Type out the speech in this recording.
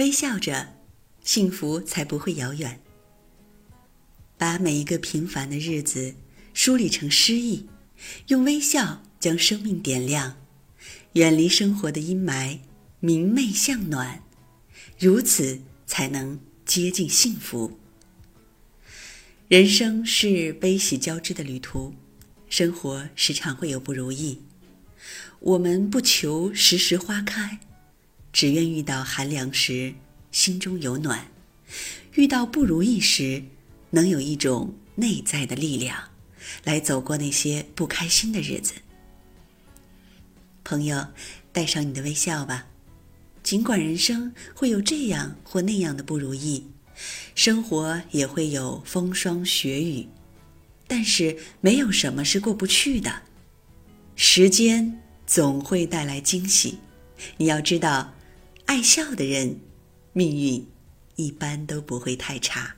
微笑着，幸福才不会遥远。把每一个平凡的日子梳理成诗意，用微笑将生命点亮，远离生活的阴霾，明媚向暖，如此才能接近幸福。人生是悲喜交织的旅途，生活时常会有不如意，我们不求时时花开。只愿遇到寒凉时心中有暖，遇到不如意时能有一种内在的力量，来走过那些不开心的日子。朋友，带上你的微笑吧，尽管人生会有这样或那样的不如意，生活也会有风霜雪雨，但是没有什么是过不去的。时间总会带来惊喜，你要知道。爱笑的人，命运一般都不会太差。